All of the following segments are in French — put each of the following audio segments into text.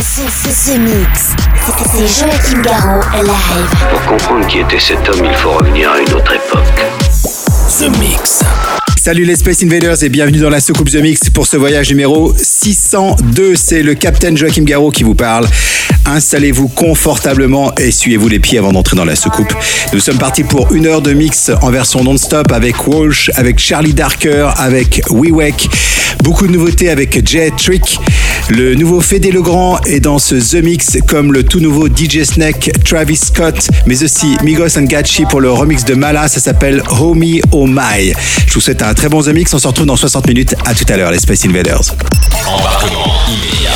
C'est The Mix. C'est Joachim Garraud live. Pour comprendre qui était cet homme, il faut revenir à une autre époque. The Mix. Salut les Space Invaders et bienvenue dans la soucoupe The Mix pour ce voyage numéro 602. C'est le Capitaine Joachim Garraud qui vous parle. Installez-vous confortablement et essuyez-vous les pieds avant d'entrer dans la soucoupe. Nous sommes partis pour une heure de mix en version non-stop avec Walsh, avec Charlie Darker, avec WeWake. Beaucoup de nouveautés avec Jay Trick. Le nouveau Fédé Legrand est dans ce The Mix comme le tout nouveau DJ Snake, Travis Scott, mais aussi Migos and Gachi pour le remix de Mala. Ça s'appelle Homie Oh My. Je vous souhaite un très bon The Mix. On se retrouve dans 60 minutes. À tout à l'heure, les Space Invaders. Embarquement immédiat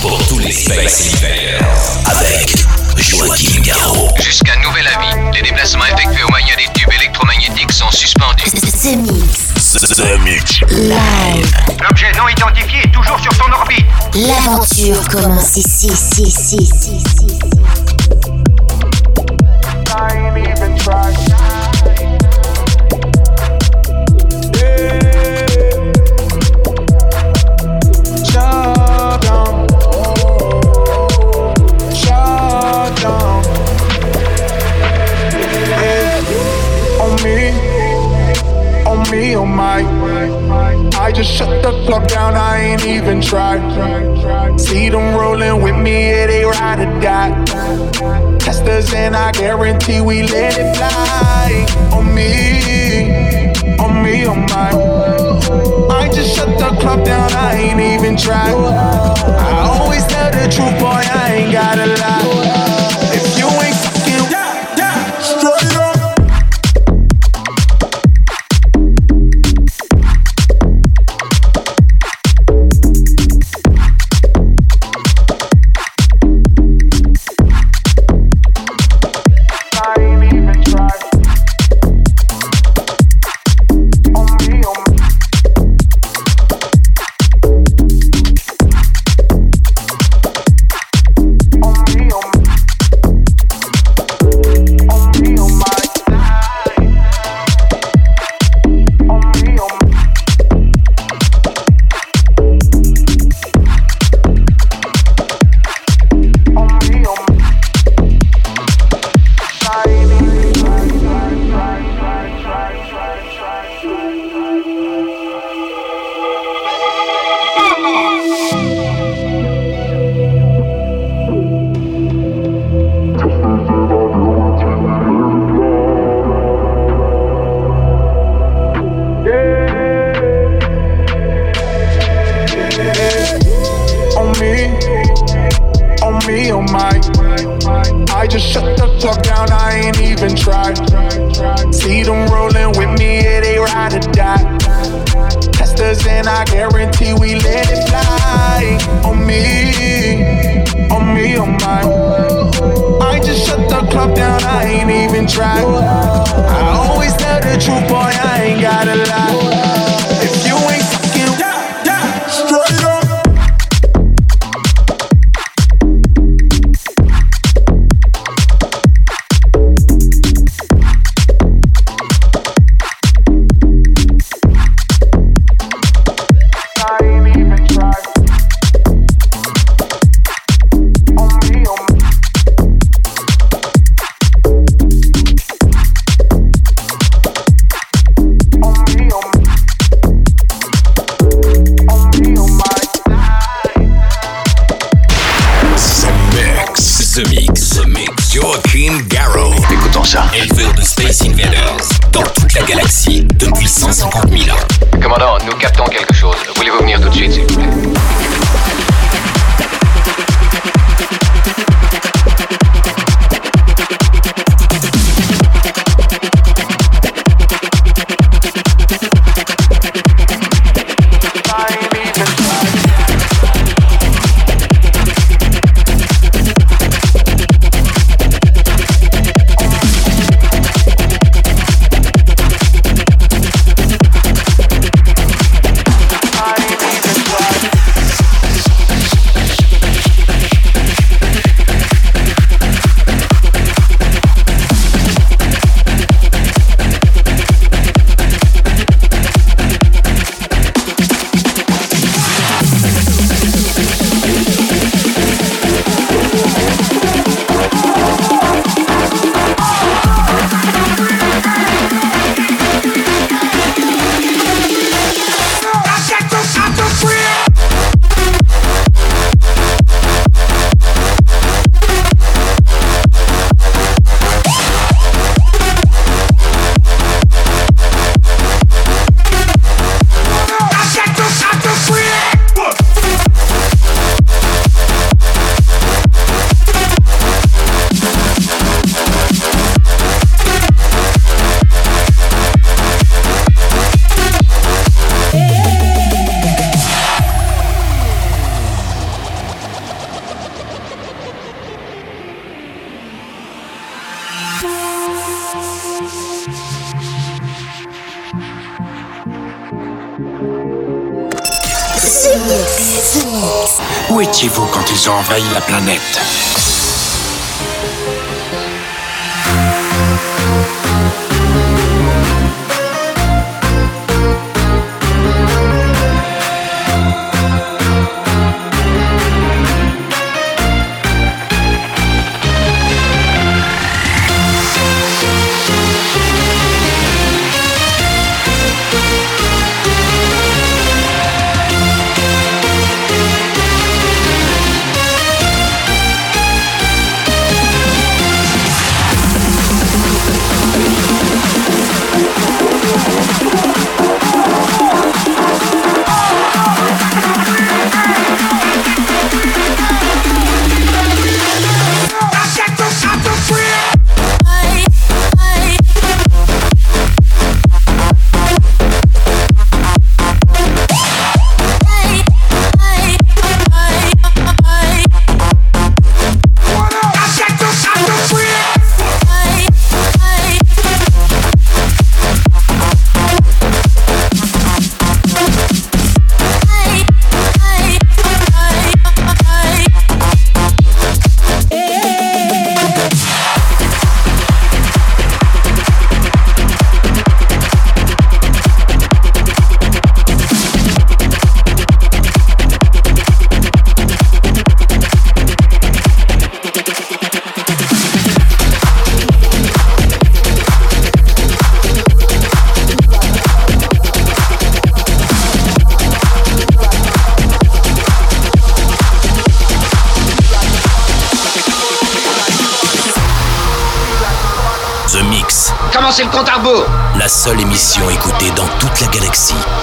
pour tous les Space Invaders avec Joachim Garraud. Jusqu'à nouvel avis, les déplacements effectués au moyen des tubes électromagnétiques sont suspendus. The Mix. The Mix. Live. L'objet non identifié est toujours sur son orbite. L'aventure commence ici, ici, ici, ici, ici. Oh my. I just shut the club down, I ain't even tried. See them rolling with me, yeah, they ride or die. Testers and I guarantee we let it fly. On me, on me, on my. I just shut the club down, I ain't even tried. I always tell the truth, boy, I ain't gotta lie. shoot traía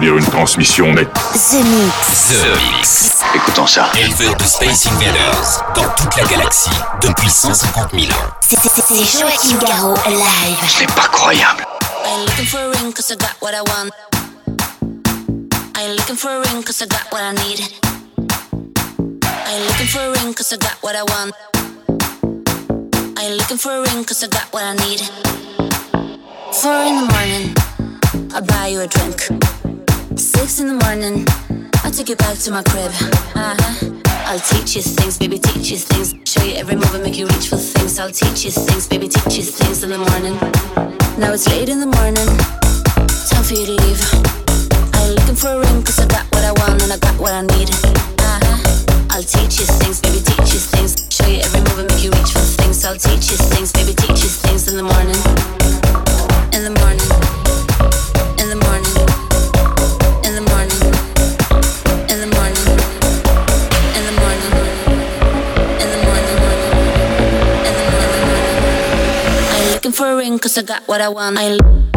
Pour établir une transmission nette. The Mix. The Mix. Écoutons ça. Éleveur de Space Invaders dans toute la galaxie depuis 150 000 ans. C'est Joachim Garraud live. C'est pas croyable. I ain't looking for a ring cause I got what I want. I ain't looking for a ring cause I got what I need. I ain't looking for a ring cause I got what I want. I ain't looking for a ring cause I got what I need. Four in the morning, I'll buy you a drink. Six in the morning, I'll take you back to my crib. Uh huh. I'll teach you things, baby, teach you things. Show you every move and make you reach for things. I'll teach you things, baby, teach you things in the morning. Now it's late in the morning, time for you to leave. I ain't looking for a ring, cause I got what I want and I got what I need. Uh-huh. I'll teach you things, baby, teach you things. Show you every move and make you reach for things. I'll teach you things, baby, teach you things in the morning. In the morning. In the morning. Looking for a ring, cause I got what I want. I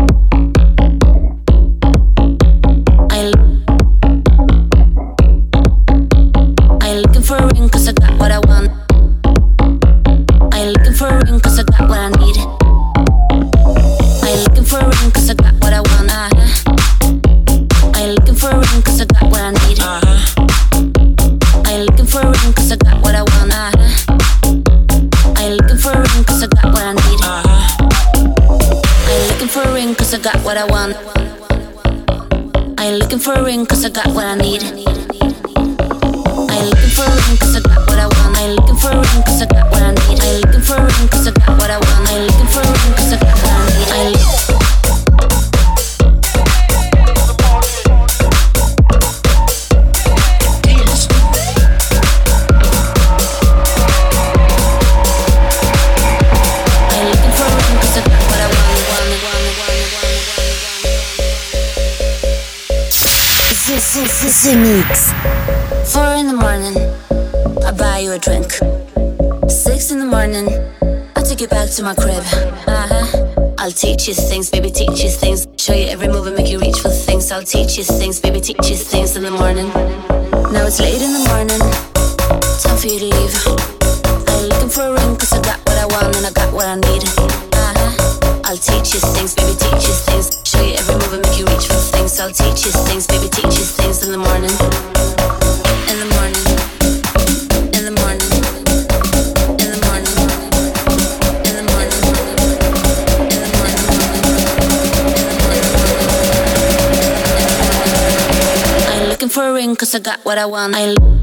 what I want. I ain't looking for a ring cause I got what I need. To my crib. Uh huh. I'll teach you things, baby, teach you things. Show you every move and make you reach for things. I'll teach you things, baby, teach you things in the morning. Now it's late in the morning, time for you to leave. What I want. I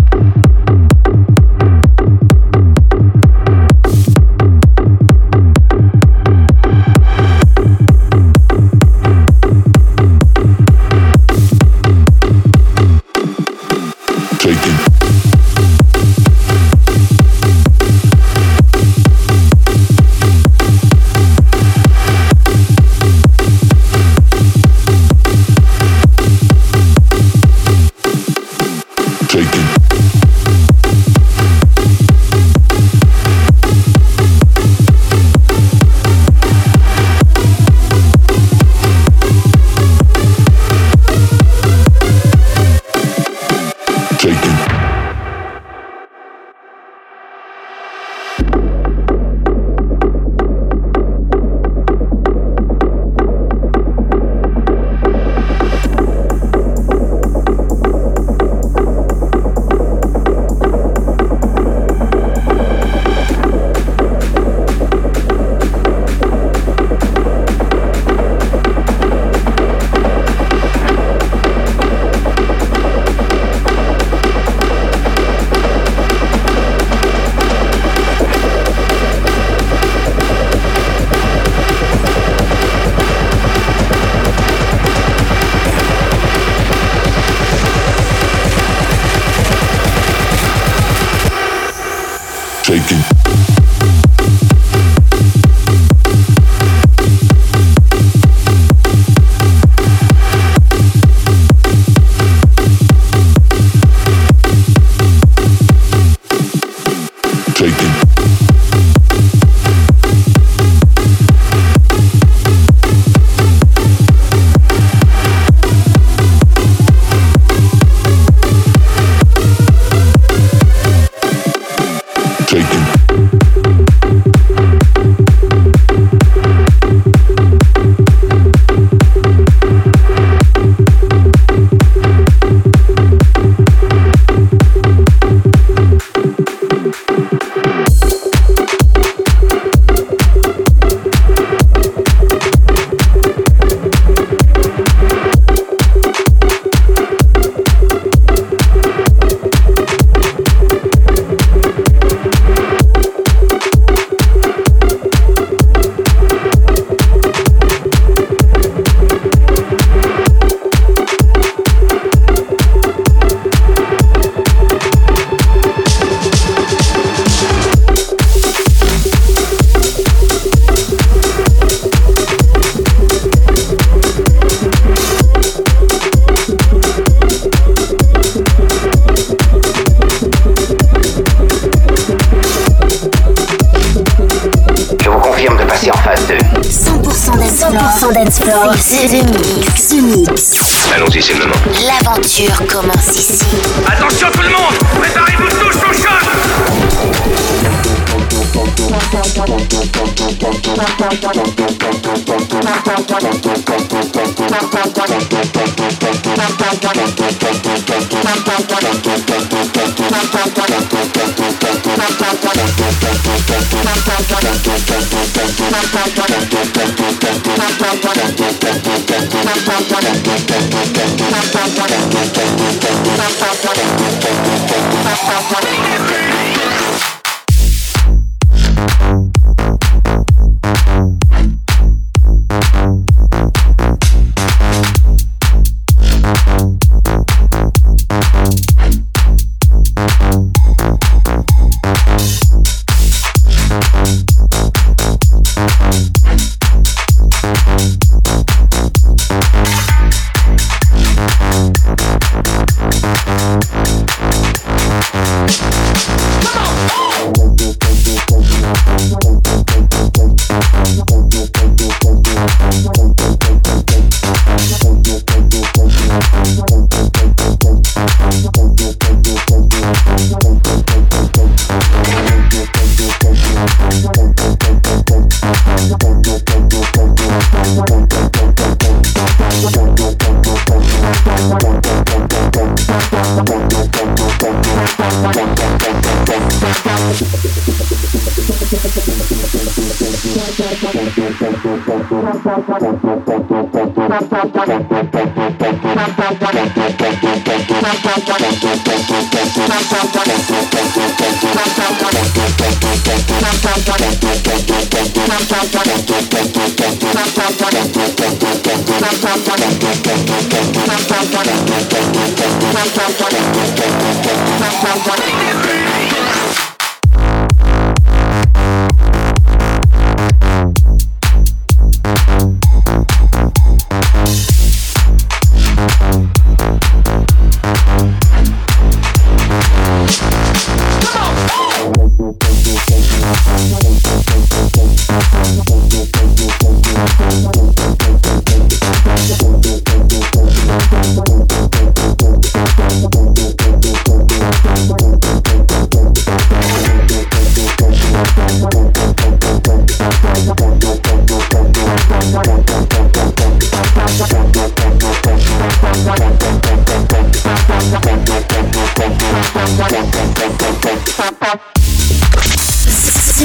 The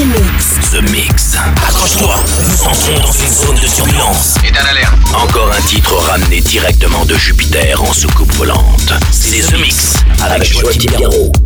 Mix. The Mix. Accroche-toi. Nous entrons dans une zone de turbulence. Éteins l'alerte. Encore un titre ramené directement de Jupiter en soucoupe volante. C'est The Mix avec, avec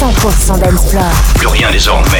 100% dancefloor. Plus rien désormais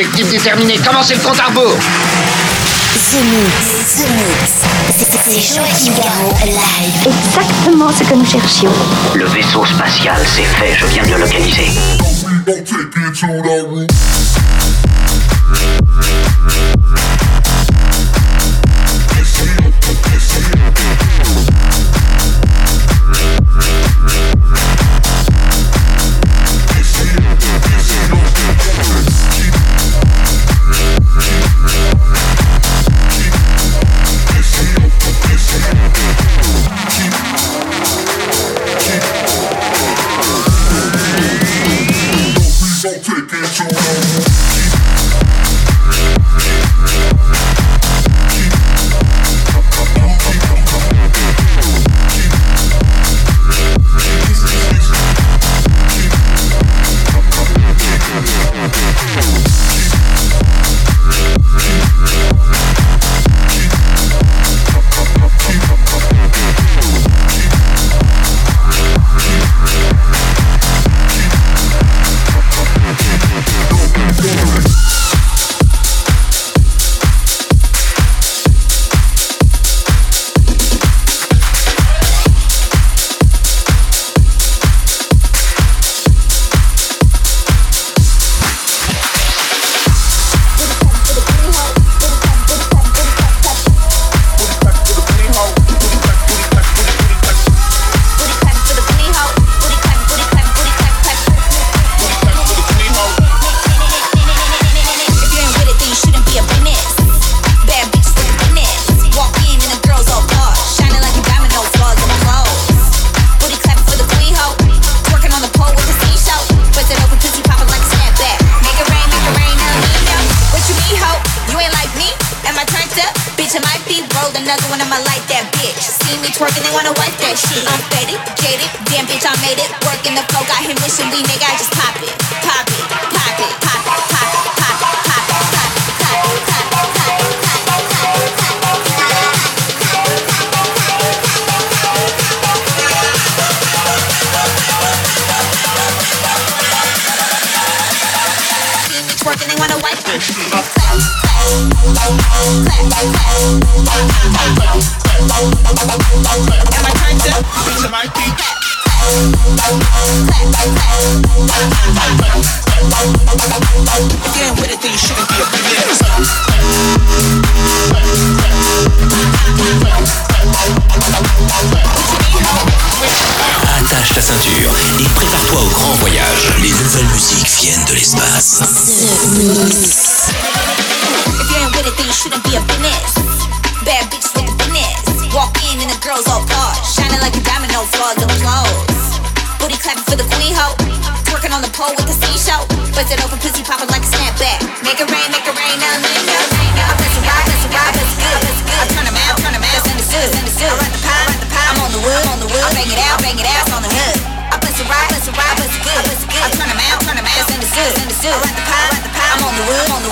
Objectif déterminé, commencez le compte à rebours The Mix, The Mix. C'est- C'est Joachim Garraud live. Exactement ce que nous cherchions. Le vaisseau spatial, c'est fait, je viens de le localiser. do. I run the pie, I'm on the wood, on the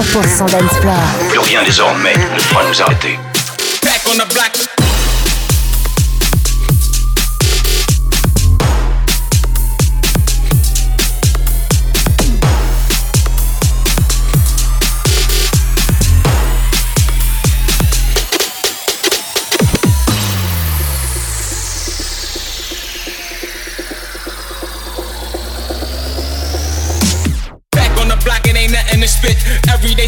100% d'Ensplore. Plus rien désormais ne pourra nous arrêter.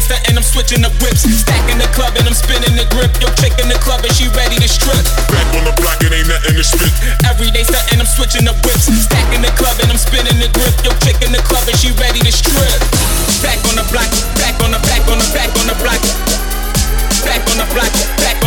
Day stunting, I'm switching the whips. Stacking the club and I'm spinning the grip. Yo, chick in the club and she ready to strip. Back on the block, it ain't nothing to spit. Every day I'm switching the whips. Stacking the club and I'm spinning the grip. Yo, chick in the club and she ready to strip. Back on the block, back on the back on the back on the block. Back on the block, back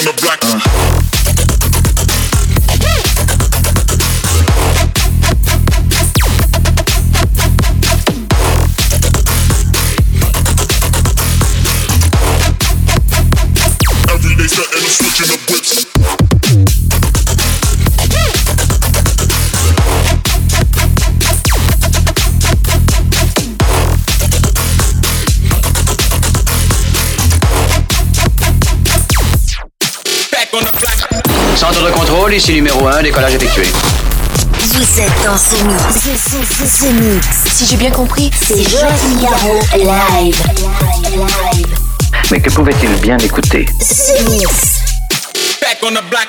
on the block. Uh. Ici numéro 1, décollage effectué. Vous êtes dans ce mix. Ce, mix. Si j'ai bien compris, C'est Joachim Garraud live. Live. Mais que pouvait-il bien écouter? Ce mix. Back on the block.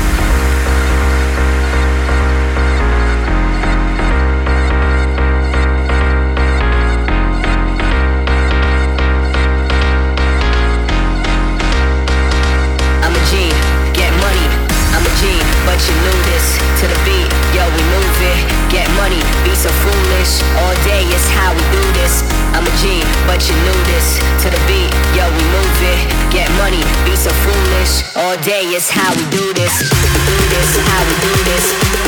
Is how we do this. Do this, how we do this.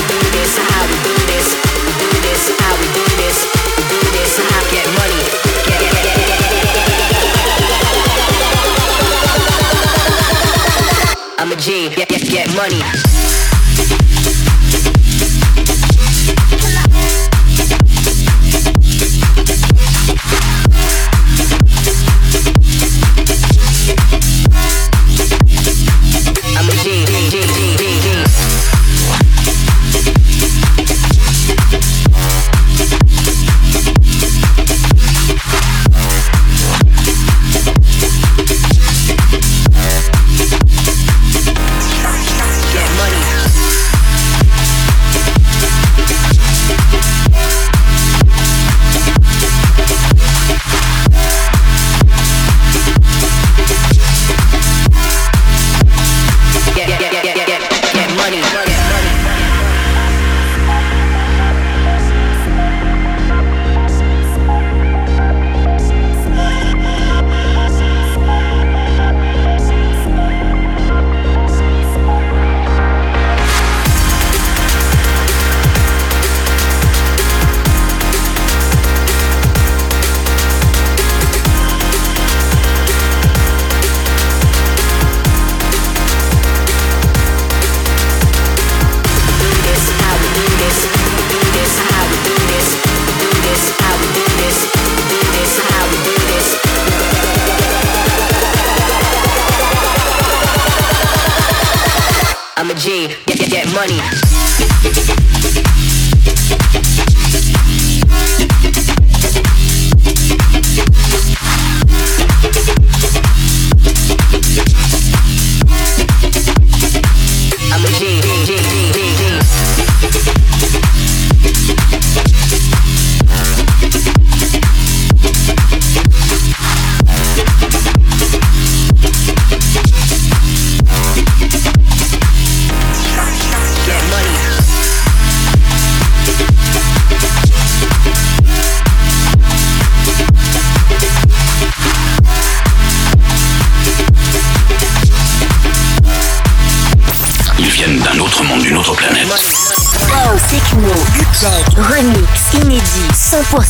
Do this, how we do this. Do this, how we do this. Do this, how get money. I'm a G, get, get, get money.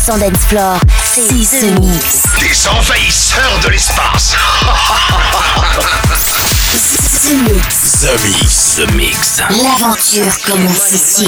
100% dance floor. C'est The Mix. Des envahisseurs de l'espace. The Mix. The Mix. The Mix. L'aventure commence ici.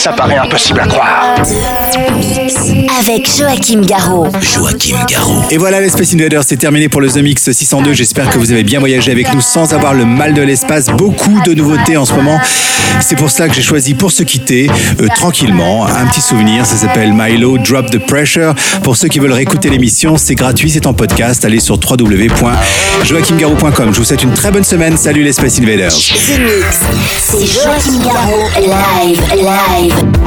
Ça paraît impossible à croire. Avec Joachim Garraud. Joachim Garraud. Et voilà, les Space Invaders, c'est terminé pour le The Mix 602. J'espère que vous avez bien voyagé avec nous sans avoir le mal de l'espace. Beaucoup de nouveautés en ce moment. C'est pour cela que j'ai choisi pour se quitter euh, tranquillement un petit souvenir. Ça s'appelle Milo Drop the Pressure. Pour ceux qui veulent réécouter l'émission, c'est gratuit, c'est en podcast. Allez sur www.joachimgarou.com. Je vous souhaite une très bonne semaine. Salut les Space Invaders. The Mix. C'est Joachim Garraud. Live, live.